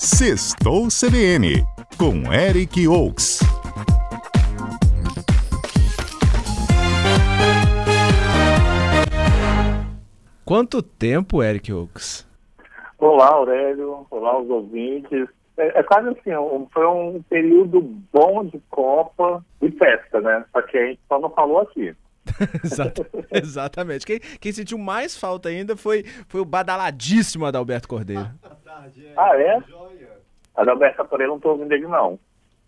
Sextou CBN, com Eric Oaks. Quanto tempo, Eric Oaks? Olá, Aurélio. Olá, os ouvintes. É, é quase assim, um, foi um período bom de Copa e festa, né? Só que a gente só não falou aqui. Exatamente. Quem, quem, sentiu mais falta ainda foi, foi o badaladíssimo Adalberto Cordeiro. ah, é? Adalberto Cordeiro não tô ouvindo ele, não.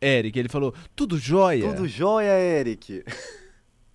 Eric, ele falou, tudo jóia? Tudo jóia, Eric.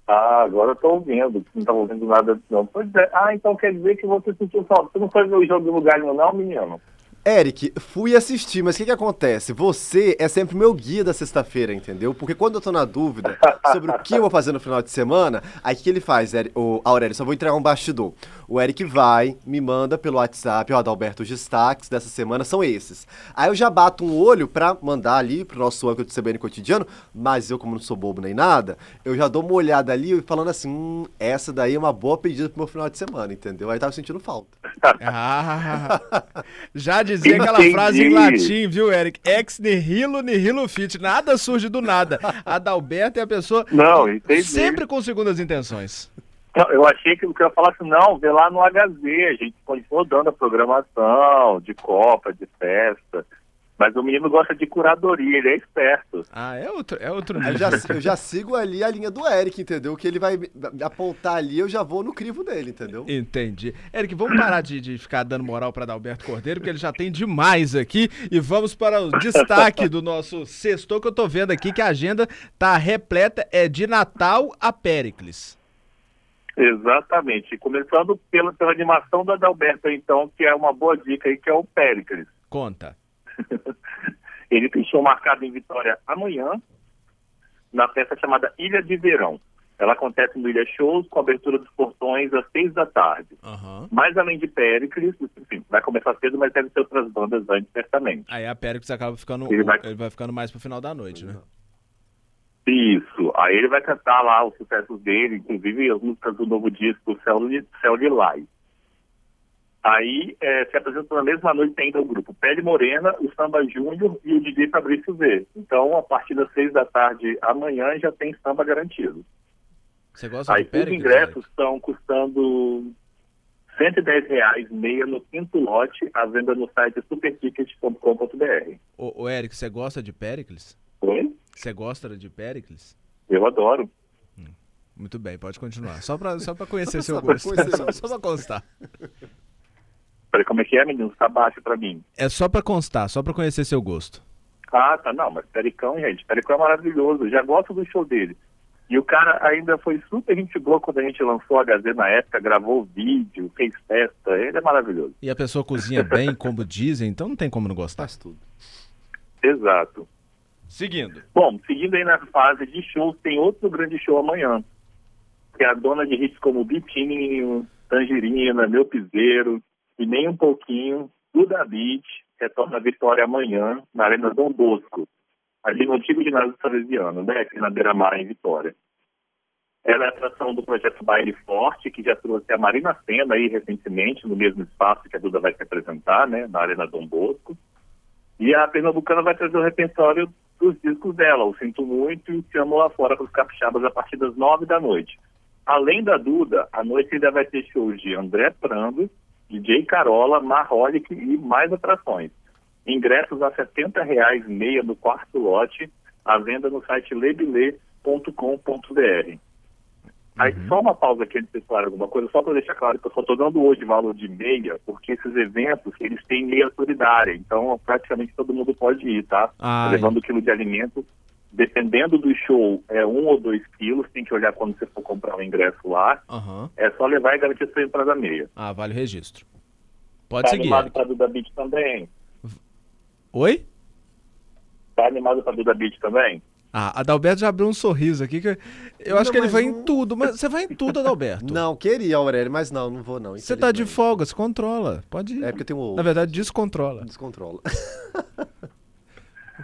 Ah, agora eu tô ouvindo. Não estava ouvindo nada, não. Pois é. Ah, então quer dizer que você sentiu falta. Você não foi ver o jogo do lugar nenhum, não, menino? Eric, fui assistir, mas o que, que acontece? Você é sempre meu guia da sexta-feira, entendeu? Porque quando eu tô na dúvida sobre o que eu vou fazer no final de semana, aí o que ele faz, Eric, o Aurélio? Só vou entregar um bastidor. O Eric vai, me manda pelo WhatsApp, ó, Adalberto, os destaques dessa semana são esses. Aí eu já bato um olho pra mandar ali pro nosso âncora do CBN cotidiano, mas eu, como não sou bobo nem nada, eu já dou uma olhada ali falando assim, hum, essa daí é uma boa pedida pro meu final de semana, entendeu? Aí tava sentindo falta. ah, já dizia aquela entendi. frase em latim, viu, Eric? Ex nihilo nihilo fit. Nada surge do nada. Adalberto é a pessoa não, entendi. sempre com segundas intenções. Não, eu achei que o que eu ia falar assim, não, vê lá no HZ, a gente continua dando a programação de Copa, de festa. Mas o menino gosta de curadoria, ele é esperto. Ah, é outro, é outro eu já, eu já sigo ali a linha do Eric, entendeu? Que ele vai apontar ali, eu já vou no crivo dele, entendeu? Entendi. Eric, vamos parar de, de ficar dando moral para Alberto Cordeiro, porque ele já tem demais aqui. E vamos para o destaque do nosso sexto que eu tô vendo aqui, que a agenda tá repleta, é de Natal a Péricles. Exatamente. Começando pela, pela animação do Adalberto, então, que é uma boa dica aí, que é o Péricles. Conta. Ele tem show marcado em Vitória amanhã, na festa chamada Ilha de Verão. Ela acontece no Ilha Shows, com abertura dos portões às seis da tarde. Uhum. Mas além de Péricles, enfim, vai começar cedo, mas deve ter outras bandas antes, certamente. Aí a Péricles acaba ficando. Ele vai, ele vai ficando mais pro final da noite, né? Isso. Aí ele vai cantar lá os sucessos dele, inclusive as músicas do novo disco Céu de, Céu de Lai. Aí é, se apresenta na mesma noite ainda o grupo Pele Morena, o Samba Júnior e o DJ Fabrício V. Então, a partir das seis da tarde amanhã já tem samba garantido. Você gosta Aí, de Pérez, os ingressos estão custando 110 reais meia no quinto lote, à venda no site superticket.com.br. Ô, ô, Eric, você gosta de Péricles? Oi? Você gosta de Péricles? Eu adoro. Hum, muito bem, pode continuar. Só para só conhecer seu gosto. só, só para constar. Como é que é, menino? Tá baixo pra mim. É só pra constar, só pra conhecer seu gosto. Ah, tá. Não, mas Pericão, gente, Pericão é maravilhoso. Já gosto do show dele. E o cara ainda foi super gente boa quando a gente lançou a HZ na época, gravou vídeo, fez festa. Ele é maravilhoso. E a pessoa cozinha bem, como dizem, então não tem como não gostar. Faz tudo. Exato. Seguindo. Bom, seguindo aí na fase de shows, tem outro grande show amanhã. Que é a dona de hits como Bitinho, Tangerina, Meu Piseiro, e nem um pouquinho, Duda Beat retorna a vitória amanhã na Arena Dom Bosco, ali no antigo ginásio salesiano, né, aqui na Beira-Mar, em Vitória. Ela é atração do projeto Baile Forte, que já trouxe a Marina Senna aí recentemente, no mesmo espaço que a Duda vai se apresentar, né, na Arena Dom Bosco. E a Pernambucana vai trazer o repertório dos discos dela, o Sinto Muito e o Te Amo Lá Fora para os capixabas a partir das nove da noite. Além da Duda, a noite ainda vai ter shows de André Prando, DJ Carola, Marholic e mais atrações. Ingressos a R$ 70,00 meia no quarto lote, à venda no site lebile.com.br. Aí uhum. só uma pausa aqui antes de falar alguma coisa, só para deixar claro que eu só estou dando hoje valor de meia, porque esses eventos, eles têm meia solidária, então praticamente todo mundo pode ir, tá? Ah, levando o quilo de alimento dependendo do show, é um ou dois quilos, tem que olhar quando você for comprar o ingresso lá. Uhum. É só levar e garantir sua entrada meia. Ah, vale o registro. Pode tá seguir. Tá animado para Duda Beat também? Oi? Tá animado para Duda Beat também? Ah, Adalberto já abriu um sorriso aqui que eu acho que ele vai não... em tudo, mas você vai em tudo, Adalberto. não, queria, Aurélio, mas não, não vou não. Você tá de folga, se controla. Pode ir. É porque tem um Na verdade, descontrola. Descontrola.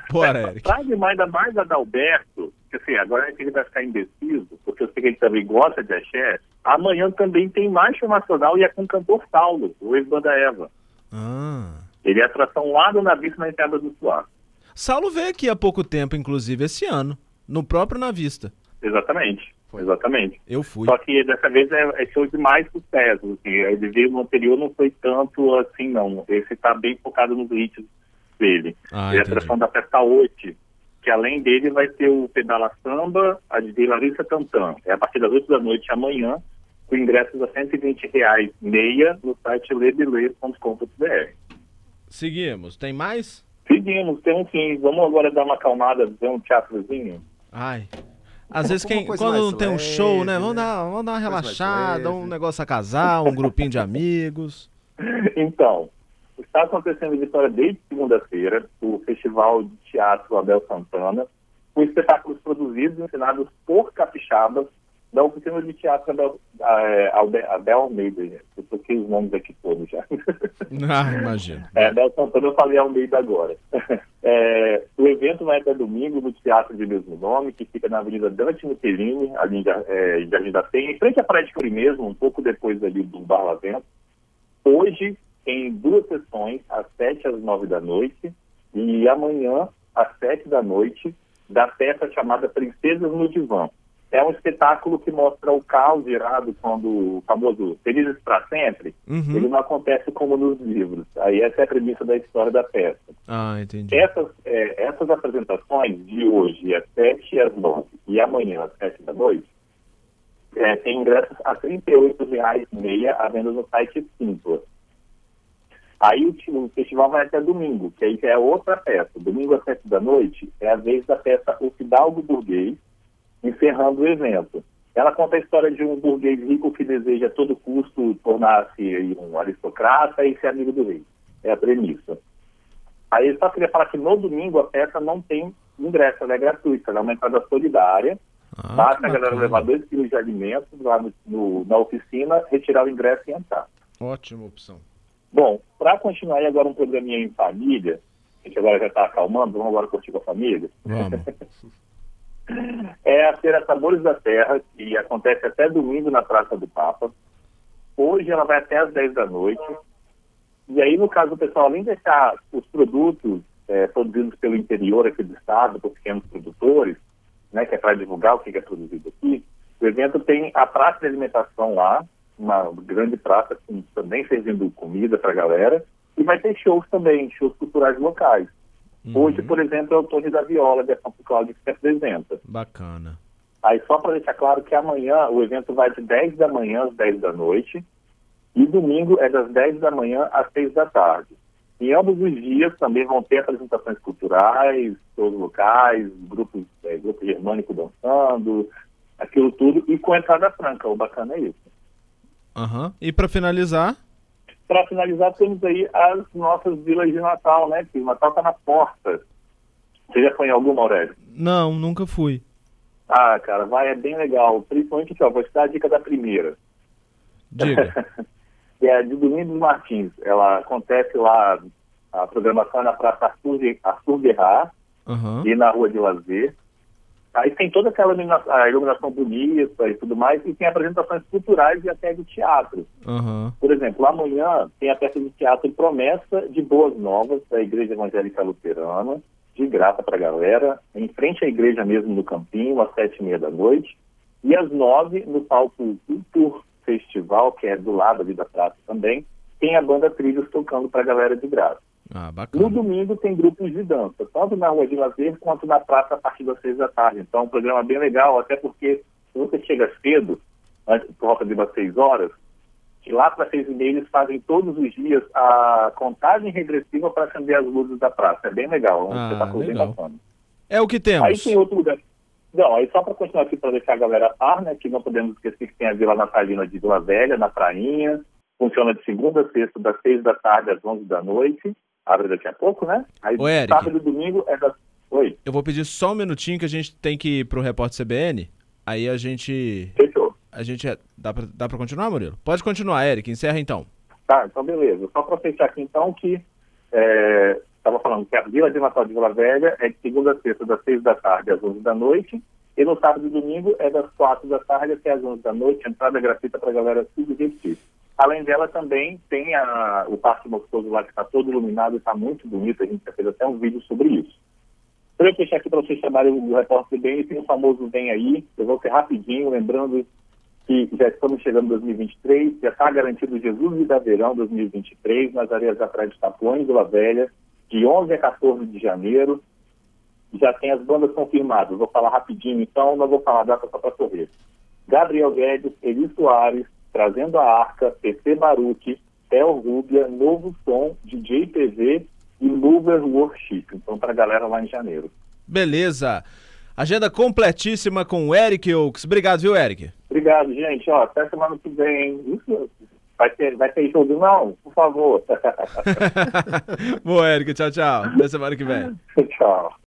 Bora, Eric. Pra ainda mais Adalberto, que assim, agora a gente vai ficar indeciso, porque eu sei que ele também gosta de axé, amanhã também tem mais nacional e é com o cantor Saulo, o ex-banda Eva. Ah. Ele é atração lá do Navista na entrada do Suá. Saulo veio aqui há pouco tempo, inclusive, esse ano, no próprio Navista. Exatamente. Exatamente. Eu fui. Só que dessa vez é, é show de mais sucesso. Assim. Ele veio no anterior, não foi tanto assim, não. Esse tá bem focado nos hits dele. Ah, Ele é a atração da festa 8, que além dele vai ter o Pedala Samba, a de Larissa Tantan. É a partir das 8 da noite amanhã, com ingressos a 120 reais meia no site lebele.com.br. Seguimos. Tem mais? Seguimos, tem um sim. Vamos agora dar uma acalmada, ver um teatrozinho? Ai. Às vezes, quem, quando não tem um leve, show, né? Vamos né? dar, vamos dar uma relaxada, um negócio a casar, um grupinho de amigos. Então, está acontecendo em Vitória desde segunda-feira o Festival de Teatro Abel Santana, com espetáculos produzidos e ensinados por capixabas da oficina de teatro Abel, eh, Abel Almeida. Eu toquei os nomes aqui todos já. Ah, imagino. É, Abel Santana, eu falei Almeida agora. É, o evento vai até domingo no Teatro de mesmo nome, que fica na Avenida Dante Michelini, ali em é, em Jardim da Penha, em frente à Praia de Curi mesmo, um pouco depois ali do Bar Lavento. Hoje tem duas sessões, às sete às nove da noite, e amanhã, às sete da noite, da peça chamada Princesas no Divã. É um espetáculo que mostra o caos gerado quando o famoso Felizes para Sempre, Uhum. ele não acontece como nos livros. Aí essa é a premissa da história da peça. Ah, entendi. Essas, é, essas apresentações de hoje, às 7 às 9 e amanhã às 7 da noite, é, tem ingressos a R$ 38,6 à venda no site Simpla. Aí o, ti- o festival vai até domingo, que aí já é outra peça. Domingo às 7 da noite é a vez da peça O Fidalgo Burguês, encerrando o evento. Ela conta a história de um burguês rico que deseja a todo custo tornar-se um aristocrata e ser amigo do rei. É a premissa. Aí eu só queria falar que no domingo a peça não tem ingresso, ela é gratuita, ela é uma entrada solidária. Ah, Basta a galera levar dois quilos de alimentos lá no- no- na oficina, retirar o ingresso e entrar. Ótima opção. Bom, para continuar aí agora um programinha em família, a gente agora já está acalmando, vamos agora curtir com a família. Vamos. É a Feira Sabores da Terra, que acontece até domingo na Praça do Papa. Hoje ela vai até às 10 da noite. E aí, no caso do pessoal, além de deixar os produtos eh, produzidos pelo interior aqui do estado, por pequenos produtores, né, que é para divulgar o que é produzido aqui, o evento tem a praça de alimentação lá, uma grande praça com, também servindo comida para a galera, e vai ter shows também, shows culturais locais. Hoje, por exemplo, é o Torre da Viola de São Cláudio que se apresenta. Bacana. Aí só para deixar claro que amanhã o evento vai de 10 da manhã às 10 da noite e domingo é das 10 da manhã às 6 da tarde. Em ambos os dias também vão ter apresentações culturais, shows locais, grupos, é, grupo germânico dançando, aquilo tudo, e com entrada franca, o bacana é isso. Aham. E pra finalizar, Para finalizar, temos aí as nossas vilas de Natal, né? Que o Natal está na porta. Você já foi em alguma, Aurélio? não, nunca fui. Ah, cara, vai, é bem legal. Principalmente aqui, ó, vou te dar a dica da primeira. Diga. que é de Domingos Martins. Ela acontece lá, a programação é na Praça Arthur, Arthur Guerra Aham. e na Rua de Lazer. Aí tem toda aquela iluminação, a iluminação bonita e tudo mais, e tem apresentações culturais e até de teatro. Aham. Por exemplo, amanhã tem a peça de teatro Promessa de Boas Novas, da Igreja Evangélica Luterana, de graça para a galera, em frente à igreja mesmo no Campinho, às sete e meia da noite. E às nove, no palco Cultur Festival, que é do lado ali da praça também, tem a banda Trilhos tocando para a galera de graça. Ah, No domingo tem grupos de dança, tanto na Rua de Lazer quanto na praça a partir das seis da tarde. Então, é um programa bem legal, até porque se você chega cedo, antes por volta de umas seis horas, que lá para seis e meia eles fazem todos os dias a contagem regressiva para acender as luzes da praça. É bem legal, é um Ah, espetáculo bem legal. bacana. É o que Aí temos. tem outro lugar. Não, aí só para continuar aqui para deixar a galera par, né? Que não podemos esquecer que tem a Vila Natalina de Vila Velha, na Prainha. Funciona de segunda a sexta, das seis da tarde às onze da noite. Abre daqui a pouco, né? Aí Ô, Eric. sábado e domingo é das. Oi, Eu vou pedir só um minutinho que a gente tem que ir pro repórter CBN. Aí a gente. fechou. A gente. é- Dá pra, dá pra continuar, Murilo? Pode continuar, Eric. Encerra então. Tá, então beleza. Só para fechar aqui então que estava falando que a Vila de Natal de Vila Velha é de segunda a sexta, das seis da tarde às onze da noite. E no sábado e domingo é das quatro da tarde até às onze da noite. Entrada gratuita para a galera se divertir. Além dela, também tem a, o Parque Moscoso lá, que está todo iluminado e está muito bonito. A gente já fez até um vídeo sobre isso. Para eu fechar aqui para vocês chamarem o repórter bem, tem o famoso Vem Aí. Eu vou ser rapidinho, lembrando que já estamos chegando em 2023, já está garantido Jesus e da Verão 2023, nas areias da Praia de Itapuã, em Vila Velha, de 11 a 14 de janeiro. Já tem as bandas confirmadas. Vou falar rapidinho, então, não vou falar data só para correr. Gabriel Guedes, Eli Soares, Trazendo a Arca, PC Baruch, Theo Rubia, Novo Som, DJ TV e Lover Worship. Então, para a galera lá em janeiro. Beleza. Agenda completíssima com o Eric Oaks. Obrigado, viu, Eric? Obrigado, gente. Ó, até semana que vem. Isso, vai ter, vai ter jogo? Não, por favor. Boa, Eric. Tchau, tchau. Até semana que vem. tchau.